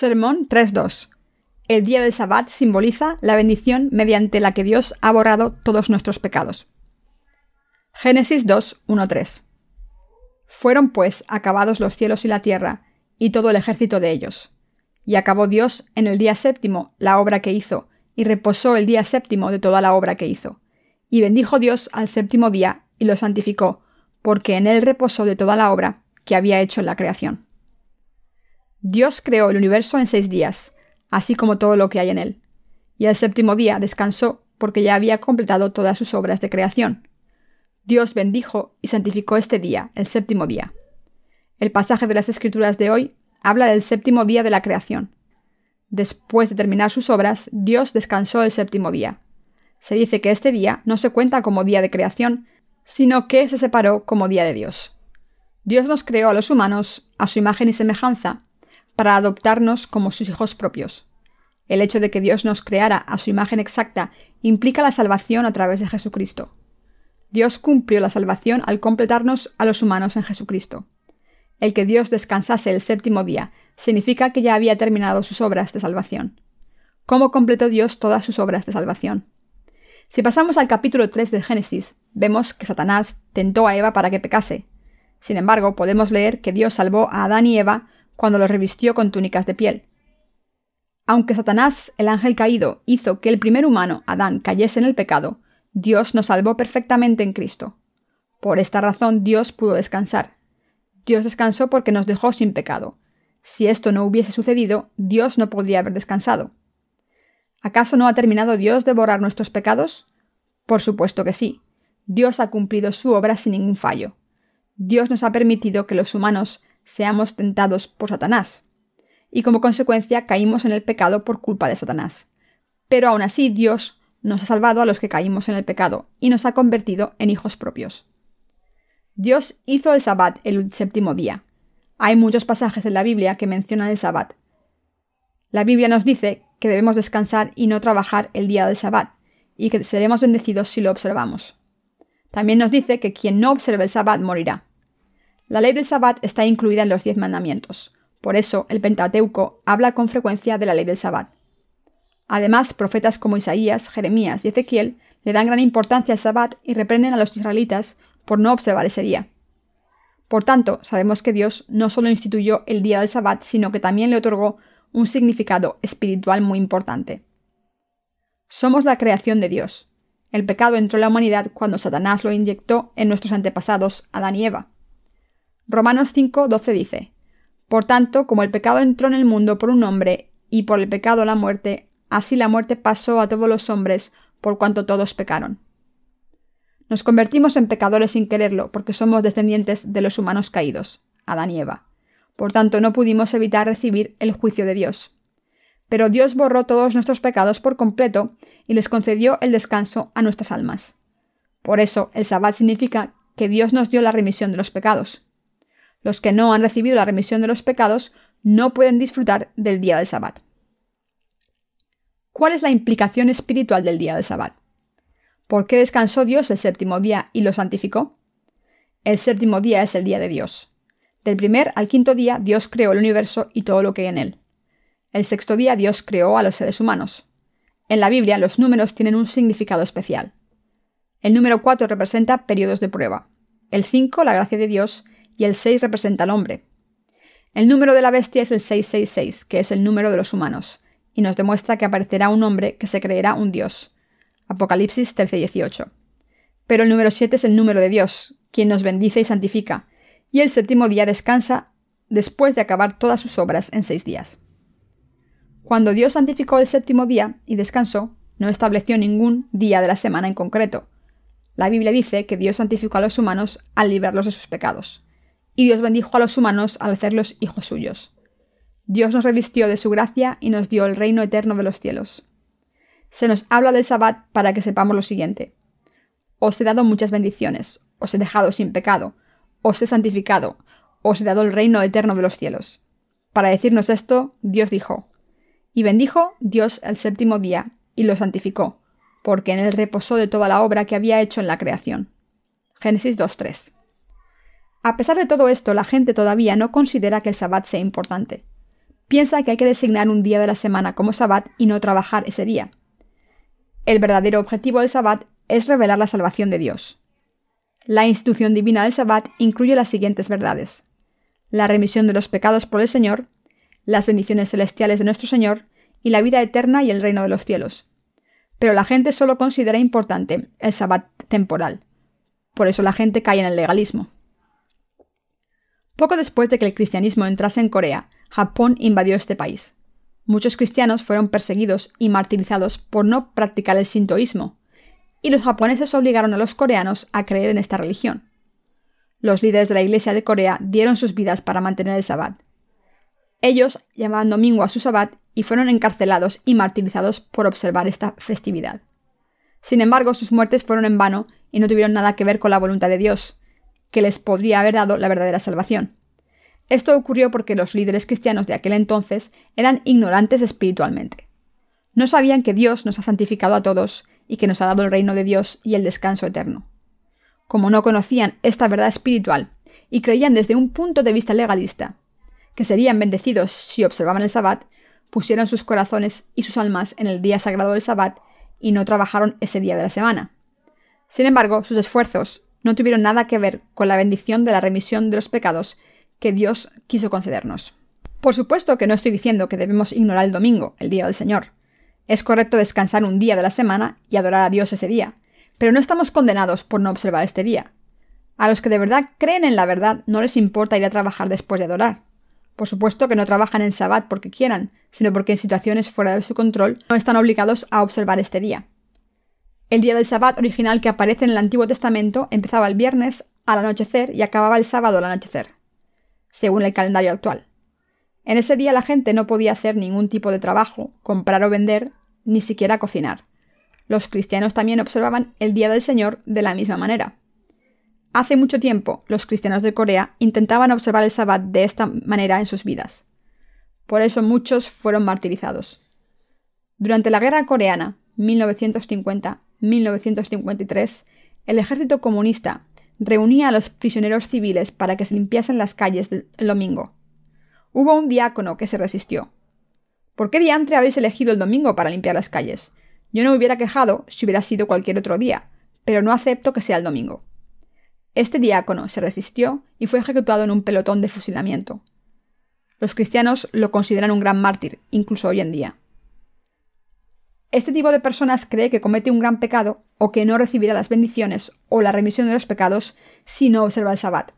Sermón 3.2. El día del Sabbat simboliza la bendición mediante la que Dios ha borrado todos nuestros pecados. Génesis 2.1.3. Fueron pues acabados los cielos y la tierra, y todo el ejército de ellos. Y acabó Dios en el día séptimo la obra que hizo, y reposó el día séptimo de toda la obra que hizo. Y bendijo Dios al séptimo día, y lo santificó, porque en él reposó de toda la obra que había hecho en la creación. Dios creó el universo en seis días, así como todo lo que hay en él. Y el séptimo día descansó porque ya había completado todas sus obras de creación. Dios bendijo y santificó este día, el séptimo día. El pasaje de las Escrituras de hoy habla del séptimo día de la creación. Después de terminar sus obras, Dios descansó el séptimo día. Se dice que este día no se cuenta como día de creación, sino que se separó como día de Dios. Dios nos creó a los humanos a su imagen y semejanza, para adoptarnos como sus hijos propios. El hecho de que Dios nos creara a su imagen exacta implica la salvación a través de Jesucristo. Dios cumplió la salvación al completarnos a los humanos en Jesucristo. El que Dios descansase el séptimo día significa que ya había terminado sus obras de salvación. ¿Cómo completó Dios todas sus obras de salvación? Si pasamos al capítulo 3 de Génesis, vemos que Satanás tentó a Eva para que pecase. Sin embargo, podemos leer que Dios salvó a Adán y Eva cuando los revistió con túnicas de piel. Aunque Satanás, el ángel caído, hizo que el primer humano, Adán, cayese en el pecado, Dios nos salvó perfectamente en Cristo. Por esta razón Dios pudo descansar. Dios descansó porque nos dejó sin pecado. Si esto no hubiese sucedido, Dios no podría haber descansado. ¿Acaso no ha terminado Dios de borrar nuestros pecados? Por supuesto que sí. Dios ha cumplido su obra sin ningún fallo. Dios nos ha permitido que los humanos seamos tentados por Satanás. Y como consecuencia caímos en el pecado por culpa de Satanás. Pero aún así Dios nos ha salvado a los que caímos en el pecado y nos ha convertido en hijos propios. Dios hizo el Sabbat el séptimo día. Hay muchos pasajes en la Biblia que mencionan el Sabbat. La Biblia nos dice que debemos descansar y no trabajar el día del Sabbat, y que seremos bendecidos si lo observamos. También nos dice que quien no observe el Sabbat morirá. La ley del Sabbat está incluida en los diez mandamientos. Por eso, el Pentateuco habla con frecuencia de la ley del Sabbat. Además, profetas como Isaías, Jeremías y Ezequiel le dan gran importancia al Sabbat y reprenden a los israelitas por no observar ese día. Por tanto, sabemos que Dios no solo instituyó el día del Sabbat, sino que también le otorgó un significado espiritual muy importante. Somos la creación de Dios. El pecado entró en la humanidad cuando Satanás lo inyectó en nuestros antepasados, Adán y Eva. Romanos 5, 12 dice, Por tanto, como el pecado entró en el mundo por un hombre, y por el pecado la muerte, así la muerte pasó a todos los hombres, por cuanto todos pecaron. Nos convertimos en pecadores sin quererlo, porque somos descendientes de los humanos caídos, Adán y Eva. Por tanto, no pudimos evitar recibir el juicio de Dios. Pero Dios borró todos nuestros pecados por completo y les concedió el descanso a nuestras almas. Por eso, el Sabbat significa que Dios nos dio la remisión de los pecados. Los que no han recibido la remisión de los pecados no pueden disfrutar del día del Sabbat. ¿Cuál es la implicación espiritual del día del Sabbat? ¿Por qué descansó Dios el séptimo día y lo santificó? El séptimo día es el día de Dios. Del primer al quinto día Dios creó el universo y todo lo que hay en él. El sexto día Dios creó a los seres humanos. En la Biblia los números tienen un significado especial. El número 4 representa periodos de prueba. El 5 la gracia de Dios y el 6 representa al hombre. El número de la bestia es el 666, que es el número de los humanos, y nos demuestra que aparecerá un hombre que se creerá un dios. Apocalipsis 13:18. Pero el número 7 es el número de Dios, quien nos bendice y santifica, y el séptimo día descansa después de acabar todas sus obras en seis días. Cuando Dios santificó el séptimo día y descansó, no estableció ningún día de la semana en concreto. La Biblia dice que Dios santificó a los humanos al librarlos de sus pecados y Dios bendijo a los humanos al hacerlos hijos suyos. Dios nos revistió de su gracia y nos dio el reino eterno de los cielos. Se nos habla del Sabbat para que sepamos lo siguiente. Os he dado muchas bendiciones, os he dejado sin pecado, os he santificado, os he dado el reino eterno de los cielos. Para decirnos esto, Dios dijo, y bendijo Dios el séptimo día, y lo santificó, porque en él reposó de toda la obra que había hecho en la creación. Génesis 2.3. A pesar de todo esto, la gente todavía no considera que el Sabbat sea importante. piensa que hay que designar un día de la semana como Sabbat y no trabajar ese día. El verdadero objetivo del Sabbat es revelar la salvación de Dios. La institución divina del Sabbat incluye las siguientes verdades. La remisión de los pecados por el Señor, las bendiciones celestiales de nuestro Señor y la vida eterna y el reino de los cielos. Pero la gente solo considera importante el Sabbat temporal. Por eso la gente cae en el legalismo. Poco después de que el cristianismo entrase en Corea, Japón invadió este país. Muchos cristianos fueron perseguidos y martirizados por no practicar el sintoísmo, y los japoneses obligaron a los coreanos a creer en esta religión. Los líderes de la Iglesia de Corea dieron sus vidas para mantener el sabbat. Ellos llamaban domingo a su sabbat y fueron encarcelados y martirizados por observar esta festividad. Sin embargo, sus muertes fueron en vano y no tuvieron nada que ver con la voluntad de Dios, que les podría haber dado la verdadera salvación. Esto ocurrió porque los líderes cristianos de aquel entonces eran ignorantes espiritualmente. No sabían que Dios nos ha santificado a todos y que nos ha dado el reino de Dios y el descanso eterno. Como no conocían esta verdad espiritual y creían desde un punto de vista legalista que serían bendecidos si observaban el sabbat, pusieron sus corazones y sus almas en el día sagrado del sabbat y no trabajaron ese día de la semana. Sin embargo, sus esfuerzos no tuvieron nada que ver con la bendición de la remisión de los pecados que Dios quiso concedernos. Por supuesto que no estoy diciendo que debemos ignorar el domingo, el día del Señor. Es correcto descansar un día de la semana y adorar a Dios ese día, pero no estamos condenados por no observar este día. A los que de verdad creen en la verdad no les importa ir a trabajar después de adorar. Por supuesto que no trabajan en Sabbat porque quieran, sino porque en situaciones fuera de su control no están obligados a observar este día. El día del Sabbat original que aparece en el Antiguo Testamento empezaba el viernes al anochecer y acababa el sábado al anochecer, según el calendario actual. En ese día la gente no podía hacer ningún tipo de trabajo, comprar o vender, ni siquiera cocinar. Los cristianos también observaban el Día del Señor de la misma manera. Hace mucho tiempo, los cristianos de Corea intentaban observar el Sabbat de esta manera en sus vidas. Por eso muchos fueron martirizados. Durante la Guerra Coreana, 1950, 1953, el ejército comunista reunía a los prisioneros civiles para que se limpiasen las calles el domingo. Hubo un diácono que se resistió. ¿Por qué diantre habéis elegido el domingo para limpiar las calles? Yo no me hubiera quejado si hubiera sido cualquier otro día, pero no acepto que sea el domingo. Este diácono se resistió y fue ejecutado en un pelotón de fusilamiento. Los cristianos lo consideran un gran mártir, incluso hoy en día. Este tipo de personas cree que comete un gran pecado o que no recibirá las bendiciones o la remisión de los pecados si no observa el sabbat.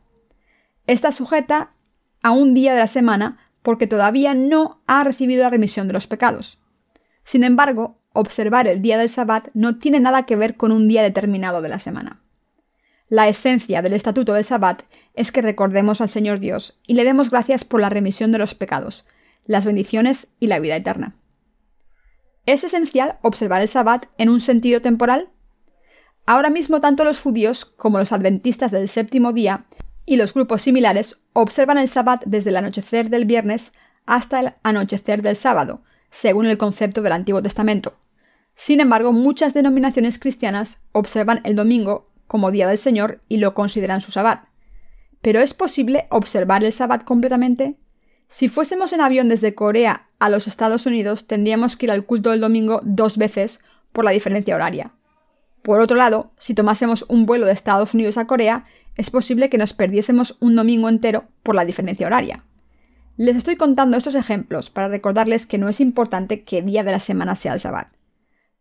Está sujeta a un día de la semana porque todavía no ha recibido la remisión de los pecados. Sin embargo, observar el día del sabbat no tiene nada que ver con un día determinado de la semana. La esencia del estatuto del sabbat es que recordemos al Señor Dios y le demos gracias por la remisión de los pecados, las bendiciones y la vida eterna. ¿Es esencial observar el Sabbat en un sentido temporal? Ahora mismo tanto los judíos como los adventistas del séptimo día y los grupos similares observan el Sabbat desde el anochecer del viernes hasta el anochecer del sábado, según el concepto del Antiguo Testamento. Sin embargo, muchas denominaciones cristianas observan el domingo como día del Señor y lo consideran su Sabbat. ¿Pero es posible observar el Sabbat completamente? Si fuésemos en avión desde Corea a los Estados Unidos, tendríamos que ir al culto del domingo dos veces por la diferencia horaria. Por otro lado, si tomásemos un vuelo de Estados Unidos a Corea, es posible que nos perdiésemos un domingo entero por la diferencia horaria. Les estoy contando estos ejemplos para recordarles que no es importante qué día de la semana sea el Sabbat.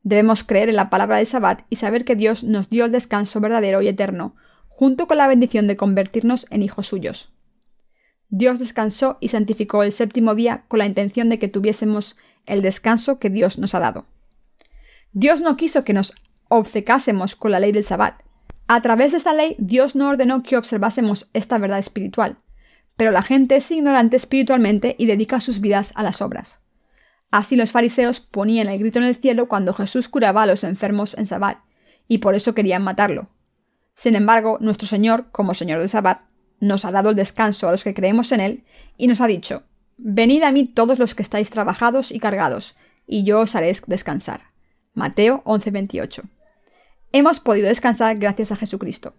Debemos creer en la palabra del Sabbat y saber que Dios nos dio el descanso verdadero y eterno, junto con la bendición de convertirnos en hijos suyos. Dios descansó y santificó el séptimo día con la intención de que tuviésemos el descanso que Dios nos ha dado. Dios no quiso que nos obcecásemos con la ley del Sabbat. A través de esta ley, Dios no ordenó que observásemos esta verdad espiritual, pero la gente es ignorante espiritualmente y dedica sus vidas a las obras. Así los fariseos ponían el grito en el cielo cuando Jesús curaba a los enfermos en Sabbat, y por eso querían matarlo. Sin embargo, nuestro Señor, como Señor del Sabbat, nos ha dado el descanso a los que creemos en Él y nos ha dicho, Venid a mí todos los que estáis trabajados y cargados, y yo os haré descansar. Mateo 11:28. Hemos podido descansar gracias a Jesucristo.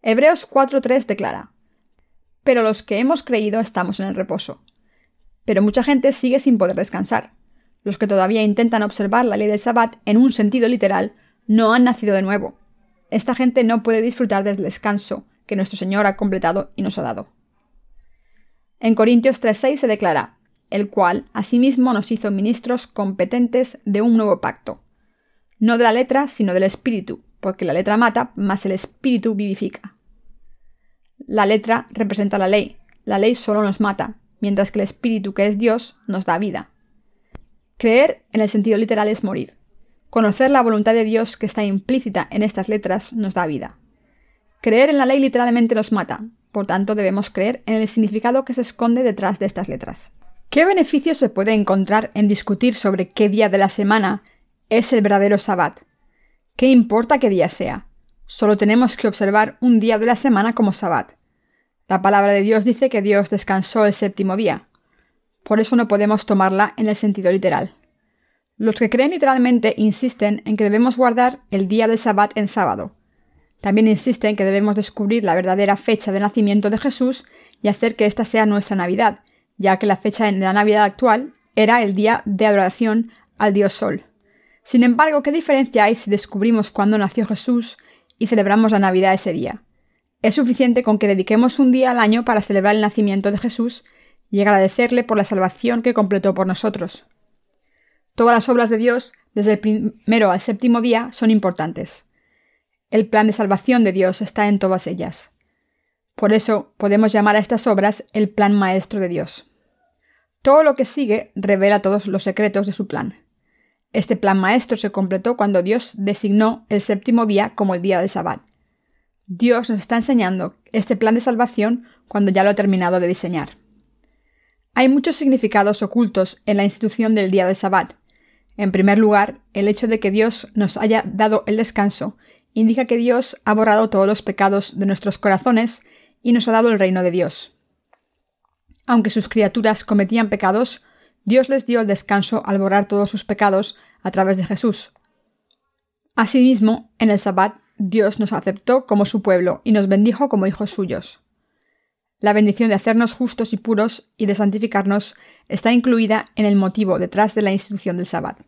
Hebreos 4:3 declara, Pero los que hemos creído estamos en el reposo. Pero mucha gente sigue sin poder descansar. Los que todavía intentan observar la ley del Sabbat en un sentido literal no han nacido de nuevo. Esta gente no puede disfrutar del descanso que nuestro Señor ha completado y nos ha dado. En Corintios 3.6 se declara, el cual asimismo nos hizo ministros competentes de un nuevo pacto, no de la letra, sino del espíritu, porque la letra mata, mas el espíritu vivifica. La letra representa la ley, la ley solo nos mata, mientras que el espíritu que es Dios nos da vida. Creer en el sentido literal es morir. Conocer la voluntad de Dios que está implícita en estas letras nos da vida. Creer en la ley literalmente nos mata, por tanto debemos creer en el significado que se esconde detrás de estas letras. ¿Qué beneficio se puede encontrar en discutir sobre qué día de la semana es el verdadero sabbat? ¿Qué importa qué día sea? Solo tenemos que observar un día de la semana como sabbat. La palabra de Dios dice que Dios descansó el séptimo día. Por eso no podemos tomarla en el sentido literal. Los que creen literalmente insisten en que debemos guardar el día del sabbat en sábado. También insisten en que debemos descubrir la verdadera fecha de nacimiento de Jesús y hacer que esta sea nuestra Navidad, ya que la fecha de la Navidad actual era el día de adoración al Dios Sol. Sin embargo, ¿qué diferencia hay si descubrimos cuándo nació Jesús y celebramos la Navidad ese día? Es suficiente con que dediquemos un día al año para celebrar el nacimiento de Jesús y agradecerle por la salvación que completó por nosotros. Todas las obras de Dios, desde el primero al séptimo día, son importantes. El plan de salvación de Dios está en todas ellas. Por eso podemos llamar a estas obras el plan maestro de Dios. Todo lo que sigue revela todos los secretos de su plan. Este plan maestro se completó cuando Dios designó el séptimo día como el día del Sabbat. Dios nos está enseñando este plan de salvación cuando ya lo ha terminado de diseñar. Hay muchos significados ocultos en la institución del día del Sabbat. En primer lugar, el hecho de que Dios nos haya dado el descanso indica que Dios ha borrado todos los pecados de nuestros corazones y nos ha dado el reino de Dios. Aunque sus criaturas cometían pecados, Dios les dio el descanso al borrar todos sus pecados a través de Jesús. Asimismo, en el Sabbat, Dios nos aceptó como su pueblo y nos bendijo como hijos suyos. La bendición de hacernos justos y puros y de santificarnos está incluida en el motivo detrás de la institución del Sabbat.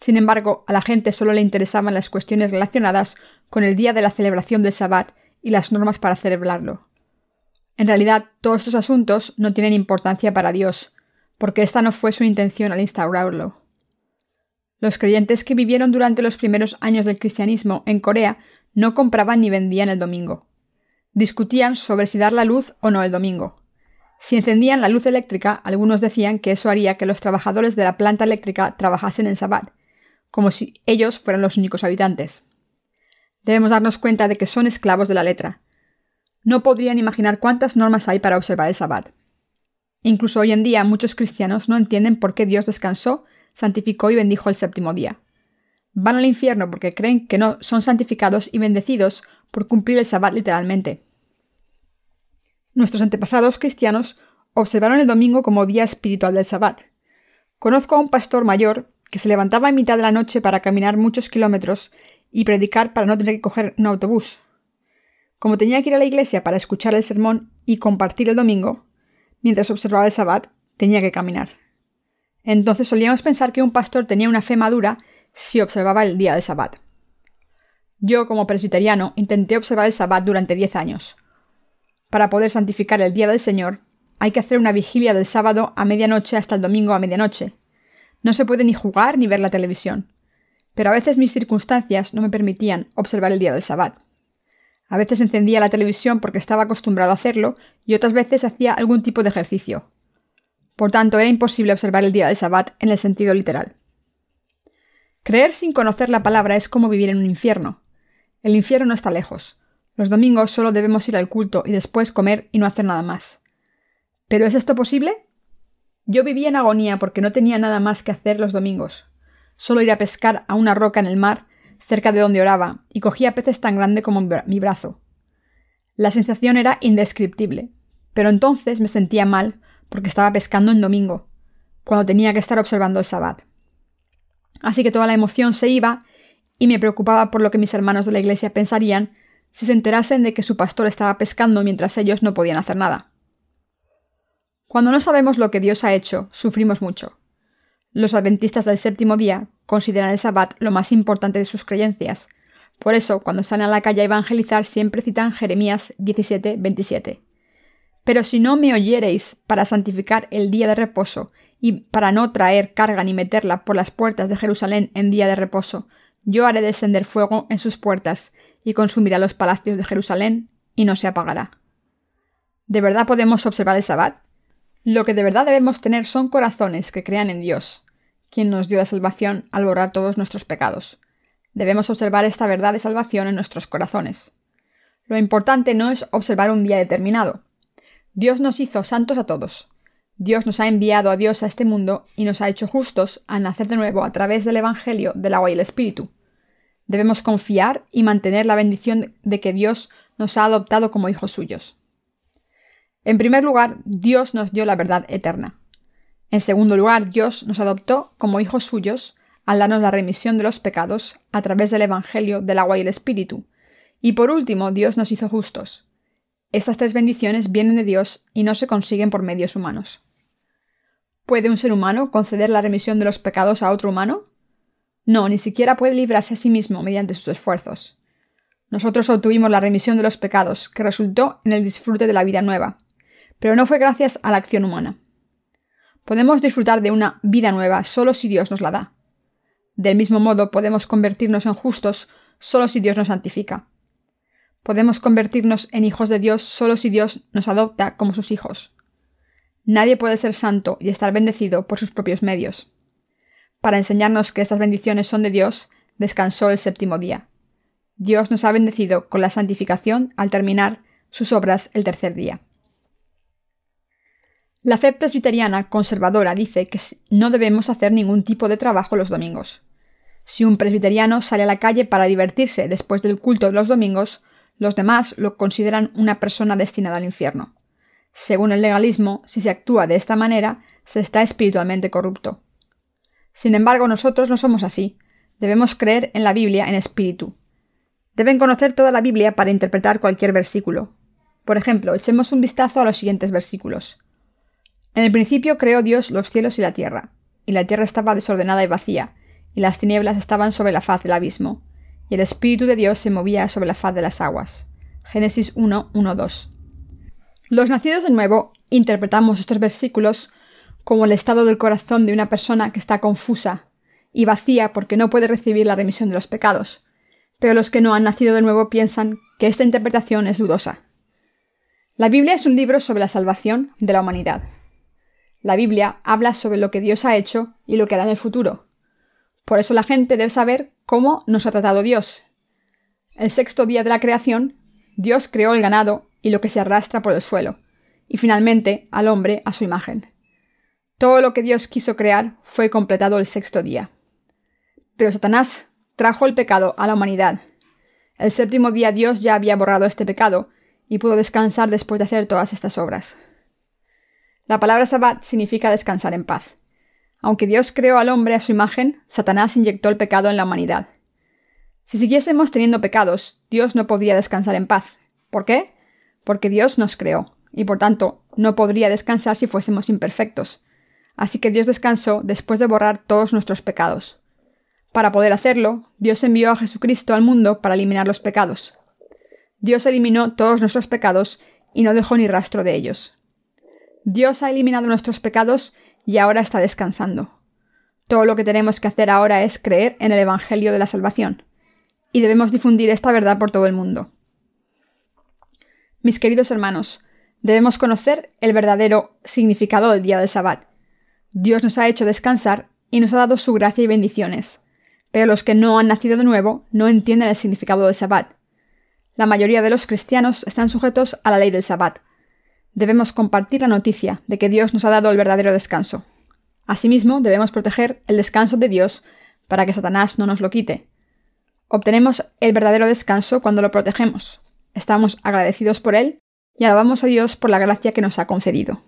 Sin embargo, a la gente solo le interesaban las cuestiones relacionadas con el día de la celebración del Sabbat y las normas para celebrarlo. En realidad, todos estos asuntos no tienen importancia para Dios, porque esta no fue su intención al instaurarlo. Los creyentes que vivieron durante los primeros años del cristianismo en Corea no compraban ni vendían el domingo. Discutían sobre si dar la luz o no el domingo. Si encendían la luz eléctrica, algunos decían que eso haría que los trabajadores de la planta eléctrica trabajasen en Sabbat, como si ellos fueran los únicos habitantes. Debemos darnos cuenta de que son esclavos de la letra. No podrían imaginar cuántas normas hay para observar el Sabbat. Incluso hoy en día muchos cristianos no entienden por qué Dios descansó, santificó y bendijo el séptimo día. Van al infierno porque creen que no son santificados y bendecidos por cumplir el Sabbat literalmente. Nuestros antepasados cristianos observaron el domingo como día espiritual del Sabbat. Conozco a un pastor mayor que se levantaba en mitad de la noche para caminar muchos kilómetros y predicar para no tener que coger un autobús. Como tenía que ir a la iglesia para escuchar el sermón y compartir el domingo, mientras observaba el Sabbat, tenía que caminar. Entonces solíamos pensar que un pastor tenía una fe madura si observaba el día del Sabbat. Yo, como presbiteriano, intenté observar el Sabbat durante diez años. Para poder santificar el día del Señor, hay que hacer una vigilia del sábado a medianoche hasta el domingo a medianoche. No se puede ni jugar ni ver la televisión. Pero a veces mis circunstancias no me permitían observar el día del Sabbat. A veces encendía la televisión porque estaba acostumbrado a hacerlo y otras veces hacía algún tipo de ejercicio. Por tanto, era imposible observar el día del Sabbat en el sentido literal. Creer sin conocer la palabra es como vivir en un infierno. El infierno no está lejos. Los domingos solo debemos ir al culto y después comer y no hacer nada más. ¿Pero es esto posible? Yo vivía en agonía porque no tenía nada más que hacer los domingos. Solo ir a pescar a una roca en el mar cerca de donde oraba, y cogía peces tan grande como mi brazo. La sensación era indescriptible, pero entonces me sentía mal porque estaba pescando en domingo, cuando tenía que estar observando el sabbat. Así que toda la emoción se iba y me preocupaba por lo que mis hermanos de la iglesia pensarían si se enterasen de que su pastor estaba pescando mientras ellos no podían hacer nada. Cuando no sabemos lo que Dios ha hecho, sufrimos mucho. Los adventistas del séptimo día consideran el sabbat lo más importante de sus creencias. Por eso, cuando salen a la calle a evangelizar, siempre citan Jeremías 17, 27. Pero si no me oyereis para santificar el día de reposo y para no traer carga ni meterla por las puertas de Jerusalén en día de reposo, yo haré descender fuego en sus puertas y consumirá los palacios de Jerusalén y no se apagará. ¿De verdad podemos observar el sabbat? Lo que de verdad debemos tener son corazones que crean en Dios, quien nos dio la salvación al borrar todos nuestros pecados. Debemos observar esta verdad de salvación en nuestros corazones. Lo importante no es observar un día determinado. Dios nos hizo santos a todos. Dios nos ha enviado a Dios a este mundo y nos ha hecho justos al nacer de nuevo a través del Evangelio del agua y el Espíritu. Debemos confiar y mantener la bendición de que Dios nos ha adoptado como hijos suyos. En primer lugar, Dios nos dio la verdad eterna. En segundo lugar, Dios nos adoptó como hijos suyos al darnos la remisión de los pecados a través del Evangelio del agua y el Espíritu. Y por último, Dios nos hizo justos. Estas tres bendiciones vienen de Dios y no se consiguen por medios humanos. ¿Puede un ser humano conceder la remisión de los pecados a otro humano? No, ni siquiera puede librarse a sí mismo mediante sus esfuerzos. Nosotros obtuvimos la remisión de los pecados, que resultó en el disfrute de la vida nueva, pero no fue gracias a la acción humana. Podemos disfrutar de una vida nueva solo si Dios nos la da. Del mismo modo, podemos convertirnos en justos solo si Dios nos santifica. Podemos convertirnos en hijos de Dios solo si Dios nos adopta como sus hijos. Nadie puede ser santo y estar bendecido por sus propios medios. Para enseñarnos que estas bendiciones son de Dios, descansó el séptimo día. Dios nos ha bendecido con la santificación al terminar sus obras el tercer día. La fe presbiteriana conservadora dice que no debemos hacer ningún tipo de trabajo los domingos. Si un presbiteriano sale a la calle para divertirse después del culto de los domingos, los demás lo consideran una persona destinada al infierno. Según el legalismo, si se actúa de esta manera, se está espiritualmente corrupto. Sin embargo, nosotros no somos así. Debemos creer en la Biblia en espíritu. Deben conocer toda la Biblia para interpretar cualquier versículo. Por ejemplo, echemos un vistazo a los siguientes versículos. En el principio creó Dios los cielos y la tierra, y la tierra estaba desordenada y vacía, y las tinieblas estaban sobre la faz del abismo, y el Espíritu de Dios se movía sobre la faz de las aguas. Génesis 1, 1, 2. Los nacidos de nuevo interpretamos estos versículos como el estado del corazón de una persona que está confusa y vacía porque no puede recibir la remisión de los pecados. Pero los que no han nacido de nuevo piensan que esta interpretación es dudosa. La Biblia es un libro sobre la salvación de la humanidad. La Biblia habla sobre lo que Dios ha hecho y lo que hará en el futuro. Por eso la gente debe saber cómo nos ha tratado Dios. El sexto día de la creación, Dios creó el ganado y lo que se arrastra por el suelo, y finalmente al hombre a su imagen. Todo lo que Dios quiso crear fue completado el sexto día. Pero Satanás trajo el pecado a la humanidad. El séptimo día Dios ya había borrado este pecado y pudo descansar después de hacer todas estas obras. La palabra sabbat significa descansar en paz. Aunque Dios creó al hombre a su imagen, Satanás inyectó el pecado en la humanidad. Si siguiésemos teniendo pecados, Dios no podría descansar en paz. ¿Por qué? Porque Dios nos creó, y por tanto no podría descansar si fuésemos imperfectos. Así que Dios descansó después de borrar todos nuestros pecados. Para poder hacerlo, Dios envió a Jesucristo al mundo para eliminar los pecados. Dios eliminó todos nuestros pecados y no dejó ni rastro de ellos. Dios ha eliminado nuestros pecados y ahora está descansando. Todo lo que tenemos que hacer ahora es creer en el Evangelio de la Salvación, y debemos difundir esta verdad por todo el mundo. Mis queridos hermanos, debemos conocer el verdadero significado del día del Sabbat. Dios nos ha hecho descansar y nos ha dado su gracia y bendiciones, pero los que no han nacido de nuevo no entienden el significado del Sabbat. La mayoría de los cristianos están sujetos a la ley del Sabbat, debemos compartir la noticia de que Dios nos ha dado el verdadero descanso. Asimismo, debemos proteger el descanso de Dios para que Satanás no nos lo quite. Obtenemos el verdadero descanso cuando lo protegemos. Estamos agradecidos por él y alabamos a Dios por la gracia que nos ha concedido.